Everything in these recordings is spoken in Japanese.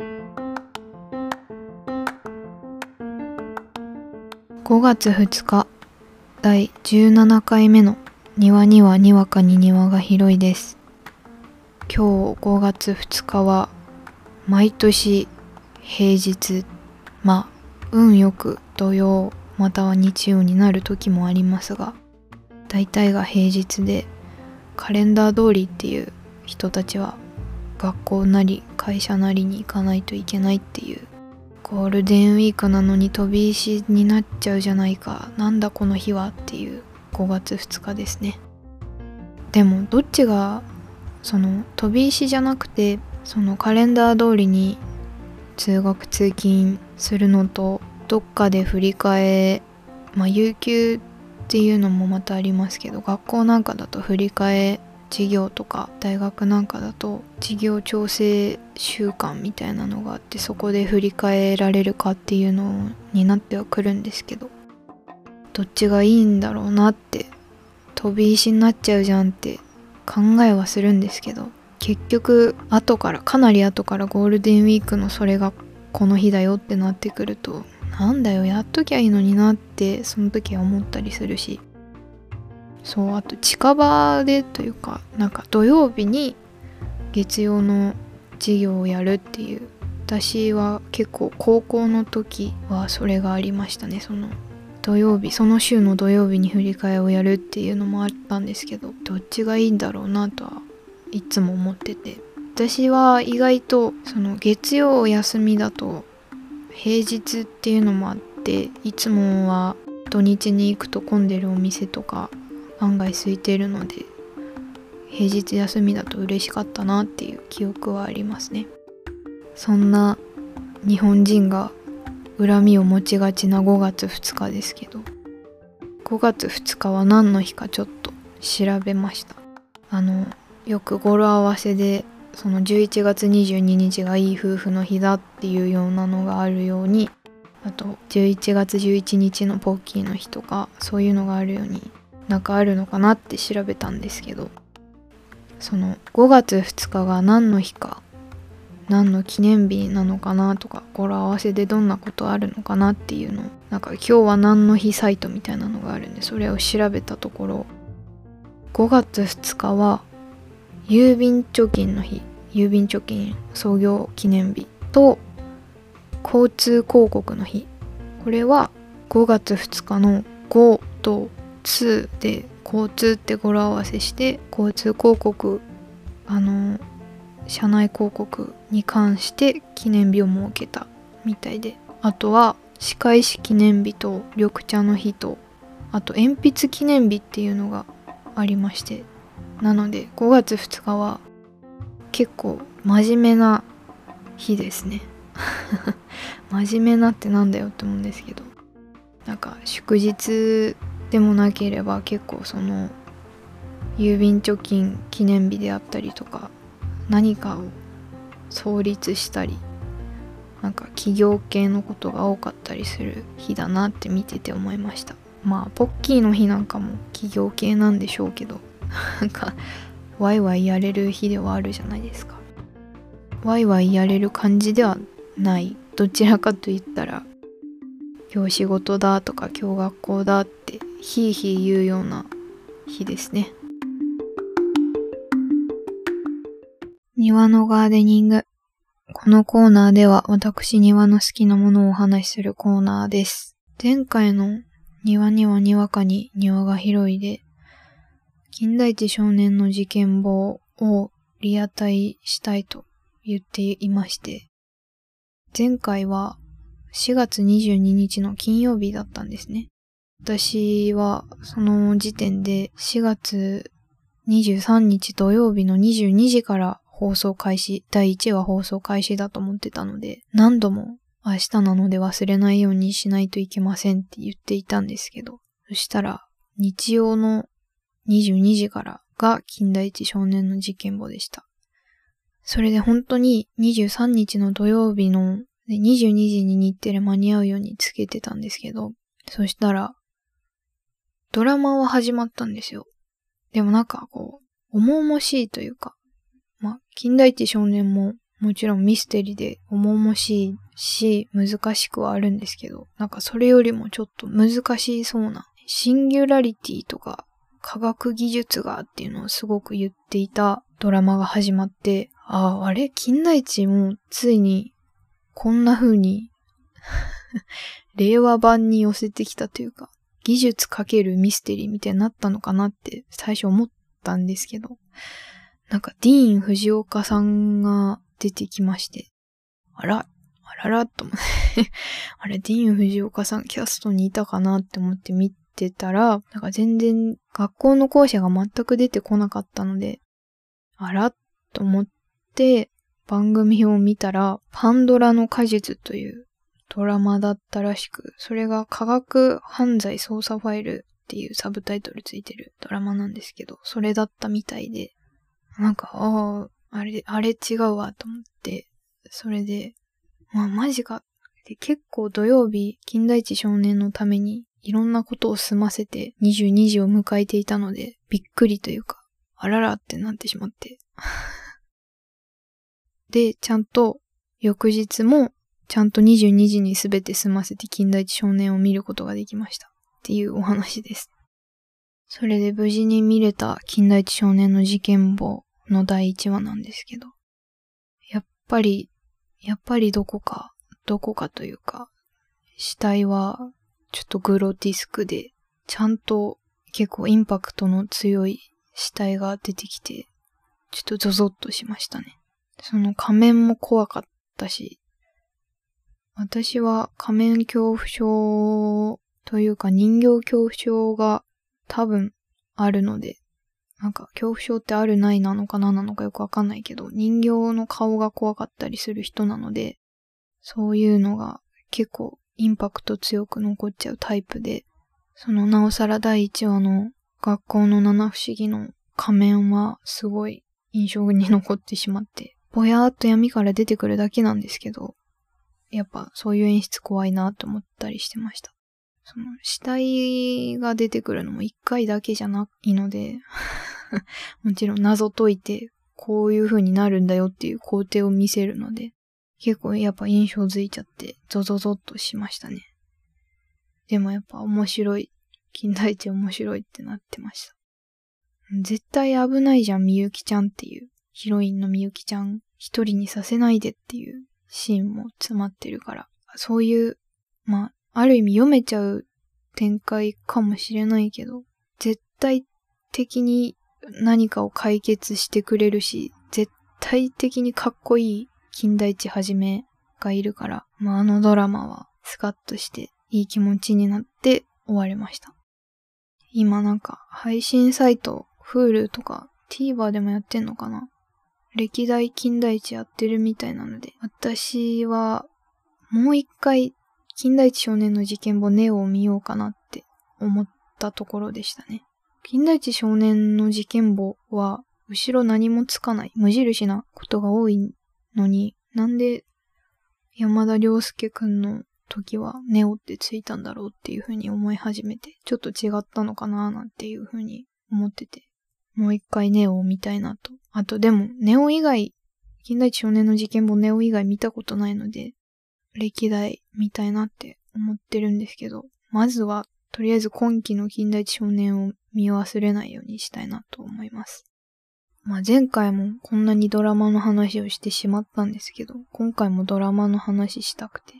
5月2日第17回目の庭にはにわかに庭が広いです。今日5月2日は毎年平日まあ運よく土曜または日曜になる時もありますが大体が平日でカレンダー通りっていう人たちは学校なり会社なりに行かないといけないっていう。ゴールデンウィークなのに飛び石になっちゃうじゃないか。なんだこの日はっていう。5月2日ですね。でもどっちがその飛び石じゃなくてそのカレンダー通りに通学通勤するのとどっかで振り替えまあ有給っていうのもまたありますけど学校なんかだと振り替え授業とか大学なんかだと授業調整週間みたいなのがあってそこで振り替えられるかっていうのになってはくるんですけどどっちがいいんだろうなって飛び石になっちゃうじゃんって考えはするんですけど結局後からかなり後からゴールデンウィークのそれがこの日だよってなってくるとなんだよやっときゃいいのになってその時は思ったりするしそうあと近場でというかなんか土曜日に月曜の授業をやるっていう私は結構高校の時はそれがありましたね。その土曜日その週の土曜日に振り替えをやるっていうのもあったんですけどどっちがいいんだろうなとはいつも思ってて。私は意外とその月曜休みだと平日っていうのもあっていつもは土日に行くと混んでるお店とか案外空いてるので平日休みだと嬉しかったなっていう記憶はありますね。そんな日本人が恨みを持ちがちな5月2日ですけど5月2日は何の日かちょっと調べました。あのよく語呂合わせでその11月22日がいい夫婦の日だっていうようなのがあるようにあと11月11日のポッキーの日とかそういうのがあるようになんかあるのかなって調べたんですけどその5月2日が何の日か何の記念日なのかなとか語呂合わせでどんなことあるのかなっていうのなんか今日は何の日サイトみたいなのがあるんでそれを調べたところ5月2日は郵便貯金の日郵便貯金創業記念日と交通広告の日。これは5月2日の5と2で交通って語呂合わせして交通広告あの社内広告に関して記念日を設けたみたいであとは歯科医師記念日と緑茶の日とあと鉛筆記念日っていうのがありましてなので5月2日は結構真面目な日ですね。真面目なってなんだよって思うんですけどなんか祝日でもなければ結構その郵便貯金記念日であったりとか何かを創立したりなんか企業系のことが多かったりする日だなって見てて思いました。まあポッキーの日なんかも企業系なんでしょうけど なんかワイワイやれる日ではあるじゃないですか。ワイワイやれる感じではない。どちらかと言ったら今日仕事だとか今日学校だってひいひい言うような日ですね。庭のガーデニング。このコーナーでは私庭の好きなものをお話しするコーナーです。前回の庭にはにわかに庭が広いで金田一少年の事件簿をリアタイしたいと言っていまして、前回は4月22日の金曜日だったんですね。私はその時点で4月23日土曜日の22時から放送開始、第1話放送開始だと思ってたので、何度も明日なので忘れないようにしないといけませんって言っていたんですけど、そしたら日曜の22時からが近代一少年の事件簿でした。それで本当に23日の土曜日の22時に日テレ間に合うようにつけてたんですけど、そしたら、ドラマは始まったんですよ。でもなんかこう、重々しいというか、まあ、近代一少年ももちろんミステリーで重々しいし、難しくはあるんですけど、なんかそれよりもちょっと難しそうな、シンギュラリティとか科学技術がっていうのをすごく言っていたドラマが始まって、ああ、あれ？金田一もついにこんな風に 令和版に寄せてきたというか、技術かけるミステリーみたいになったのかなって最初思ったんですけど、なんかディーン・藤岡さんが出てきまして、あら、あららと思って、あれ、ディーン・藤岡さんキャストにいたかなって思って見てたら、なんか全然学校の校舎が全く出てこなかったので、あらと思って番組を見たら、パンドラの果実というドラマだったらしく、それが科学犯罪捜査ファイルっていうサブタイトルついてるドラマなんですけど、それだったみたいで、なんか、ああ、あれ、あれ違うわと思って、それで、まあマジか。で結構土曜日、金田一少年のためにいろんなことを済ませて22時を迎えていたので、びっくりというか、あららってなってしまって。で、ちゃんと翌日もちゃんと22時にすべて済ませて近代一少年を見ることができました。っていうお話です。それで無事に見れた近代一少年の事件簿の第1話なんですけど、やっぱり、やっぱりどこか、どこかというか、死体はちょっとグロティスクで、ちゃんと結構インパクトの強い死体が出てきて、ちょっとゾゾッとしましたね。その仮面も怖かったし、私は仮面恐怖症というか人形恐怖症が多分あるので、なんか恐怖症ってあるないなのかななのかよくわかんないけど、人形の顔が怖かったりする人なので、そういうのが結構インパクト強く残っちゃうタイプで、そのなおさら第1話の学校の七不思議の仮面はすごい印象に残ってしまって、ぼやーっと闇から出てくるだけなんですけど、やっぱそういう演出怖いなと思ったりしてました。その死体が出てくるのも一回だけじゃないので もちろん謎解いてこういう風になるんだよっていう工程を見せるので、結構やっぱ印象づいちゃってゾゾゾッとしましたね。でもやっぱ面白い。金田一面白いってなってました。絶対危ないじゃん、みゆきちゃんっていう。ヒロインのみゆきちゃん一人にさせないでっていうシーンも詰まってるから、そういう、まあ、ある意味読めちゃう展開かもしれないけど、絶対的に何かを解決してくれるし、絶対的にかっこいい金田一はじめがいるから、まあ、あのドラマはスカッとしていい気持ちになって終わりました。今なんか配信サイト、Hulu とか TVer でもやってんのかな？歴代金田一やってるみたいなので、私はもう一回金田一少年の事件簿ネオを見ようかなって思ったところでしたね。金田一少年の事件簿は後ろ何もつかない無印なことが多いのに、なんで山田涼介くんの時はネオってついたんだろうっていうふうに思い始めて、ちょっと違ったのかななんていうふうに思ってて、もう一回ネオを見たいなと。あとでも、ネオ以外、近代一少年の事件簿ネオ以外見たことないので、歴代見たいなって思ってるんですけど、まずは、とりあえず今期の近代一少年を見忘れないようにしたいなと思います。まあ前回もこんなにドラマの話をしてしまったんですけど、今回もドラマの話したくて。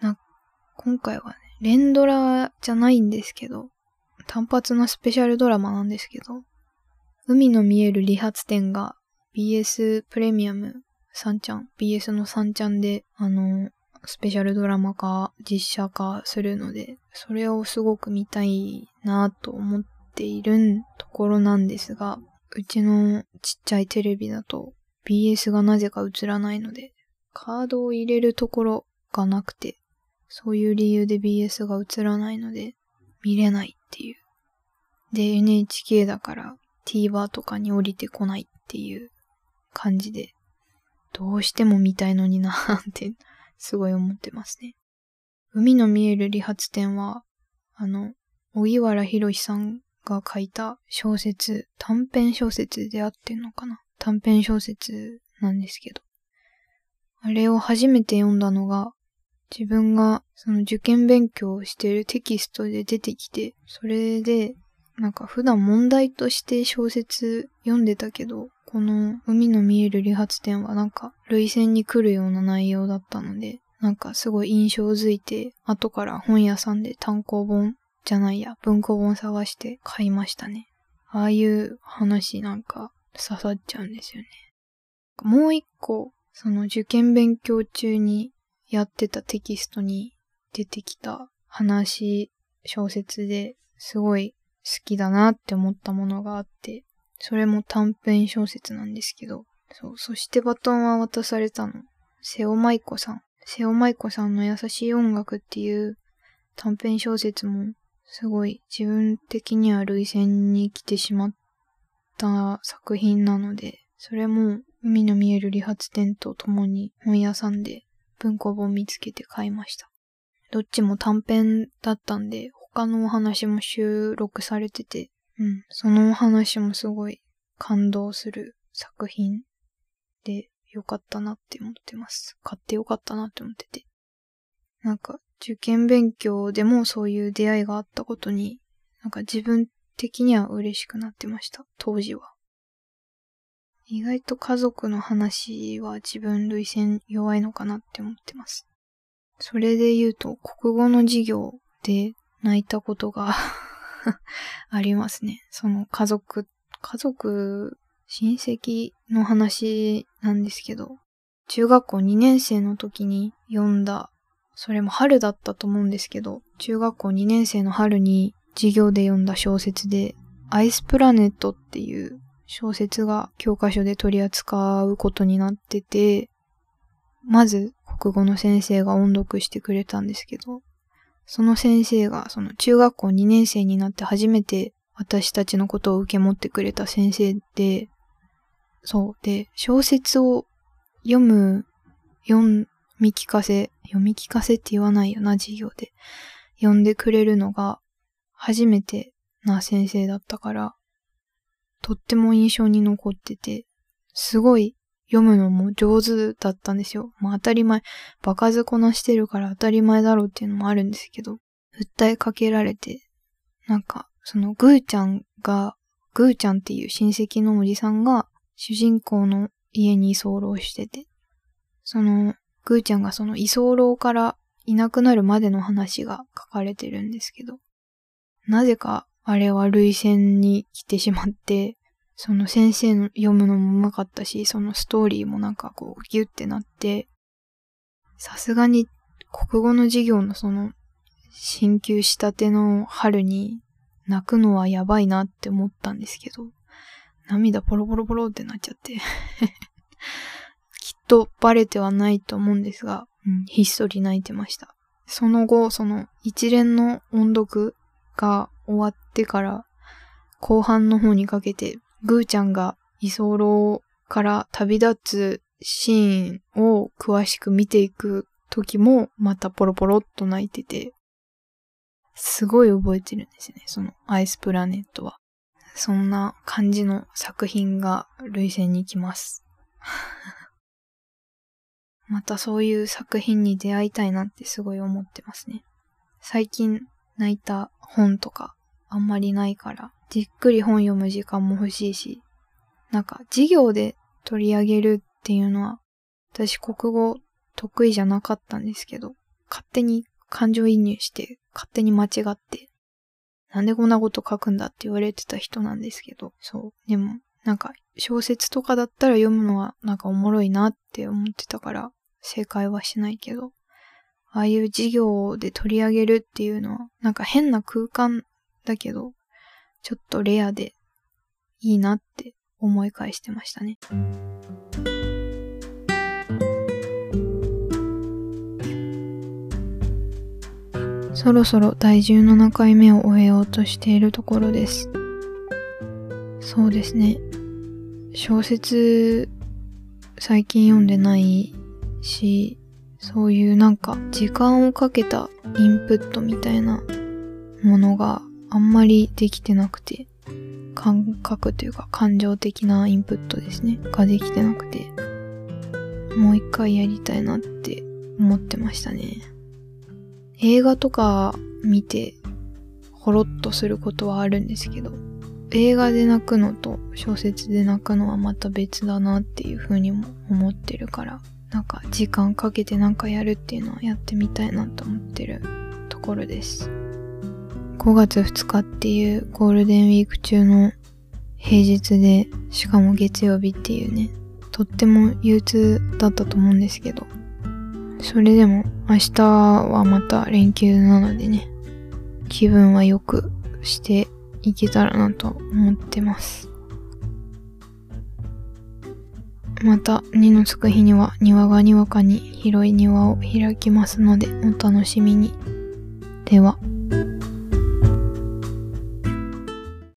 な、今回はね、連ドラじゃないんですけど、単発のスペシャルドラマなんですけど、海の見える理髪店が BS プレミアム3ちゃん、BS の3ちゃんで、あの、スペシャルドラマ化、実写化するので、それをすごく見たいなと思っているところなんですが、うちのちっちゃいテレビだと BS がなぜか映らないので、カードを入れるところがなくて、そういう理由で BS が映らないので、見れないっていう。で、NHK だから TVer とかに降りてこないっていう感じで、どうしても見たいのになーってすごい思ってますね。海の見える理髪店は、あの、小木原博さんが書いた小説、短編小説であってんのかな？短編小説なんですけど。あれを初めて読んだのが、自分がその受験勉強をしてるテキストで出てきて、それで、なんか普段問題として小説読んでたけど、この海の見える理髪店はなんか類線に来るような内容だったので、なんかすごい印象づいて、後から本屋さんで単行本じゃないや、文庫本探して買いましたね。ああいう話なんか刺さっちゃうんですよね。もう一個、その受験勉強中にやってたテキストに出てきた話、小説ですごい好きだなって思ったものがあって、それも短編小説なんですけど、そう、そしてバトンは渡されたの。瀬尾舞子さん。瀬尾舞子さんの優しい音楽っていう短編小説もすごい自分的には類線に来てしまった作品なので、それも海の見える理髪店と共に本屋さんで文庫本見つけて買いました。どっちも短編だったんで、他のお話も収録されてて、うん、そのお話もすごい感動する作品でよかったなって思ってます。買ってよかったなって思ってて。なんか、受験勉強でもそういう出会いがあったことに、なんか自分的には嬉しくなってました。当時は。意外と家族の話は自分類線弱いのかなって思ってます。それで言うと、国語の授業で泣いたことが ありますね。その家族、家族、親戚の話なんですけど、中学校2年生の時に読んだそれも春だったと思うんですけど、中学校2年生の春に授業で読んだ小説で、アイスプラネットっていう小説が教科書で取り扱うことになってて、まず国語の先生が音読してくれたんですけど、その先生がその中学校2年生になって初めて私たちのことを受け持ってくれた先生で、そう。で、小説を読む、読み聞かせ、読み聞かせって言わないよな、授業で。読んでくれるのが初めてな先生だったから、とっても印象に残ってて、すごい読むのも上手だったんですよ。まあ当たり前、バカずこなしてるから当たり前だろうっていうのもあるんですけど、訴えかけられて、なんか、そのグーちゃんが、グーちゃんっていう親戚のおじさんが主人公の家に居候してて、そのぐーちゃんがその居候からいなくなるまでの話が書かれてるんですけど、なぜかあれは類線に来てしまって、その先生の読むのもうまかったし、そのストーリーもなんかこうギュってなって、さすがに国語の授業のその進級したての春に泣くのはやばいなって思ったんですけど、涙ポロポロポロってなっちゃって きっとバレてはないと思うんですが、うん、ひっそり泣いてました。その後、その一連の音読が終わってから、後半の方にかけて、ぐーちゃんが居候から旅立つシーンを詳しく見ていく時も、またポロポロっと泣いてて、すごい覚えてるんですね、そのアイスプラネットは。そんな感じの作品が類線に来ます。またそういう作品に出会いたいなってすごい思ってますね。最近泣いた本とかあんまりないから、じっくり本読む時間も欲しいし、なんか授業で取り上げるっていうのは、私国語得意じゃなかったんですけど、勝手に感情移入して勝手に間違って、なんでこんなこと書くんだって言われてた人なんですけど、そう。でも、なんか小説とかだったら読むのはなんかおもろいなって思ってたから、正解はしないけど、ああいう授業で取り上げるっていうのは、なんか変な空間だけど、ちょっとレアでいいなって思い返してましたね。そろそろ第17回目を終えようとしているところです。そうですね。小説、最近読んでないし、そういうなんか時間をかけたインプットみたいなものがあんまりできてなくて、感覚というか感情的なインプットですね、ができてなくて、もう一回やりたいなって思ってましたね。映画とか見てほろっとすることはあるんですけど、映画で泣くのと小説で泣くのはまた別だなっていう風にも思ってるから、なんか時間かけてなんかやるっていうのはやってみたいなと思ってるところです。5月2日っていうゴールデンウィーク中の平日で、しかも月曜日っていうね、とっても憂鬱だったと思うんですけど、それでも明日はまた連休なのでね、気分は良くしていけたらなと思ってます。また、2のつく日には庭がにわかに広い庭を開きますのでお楽しみに。では。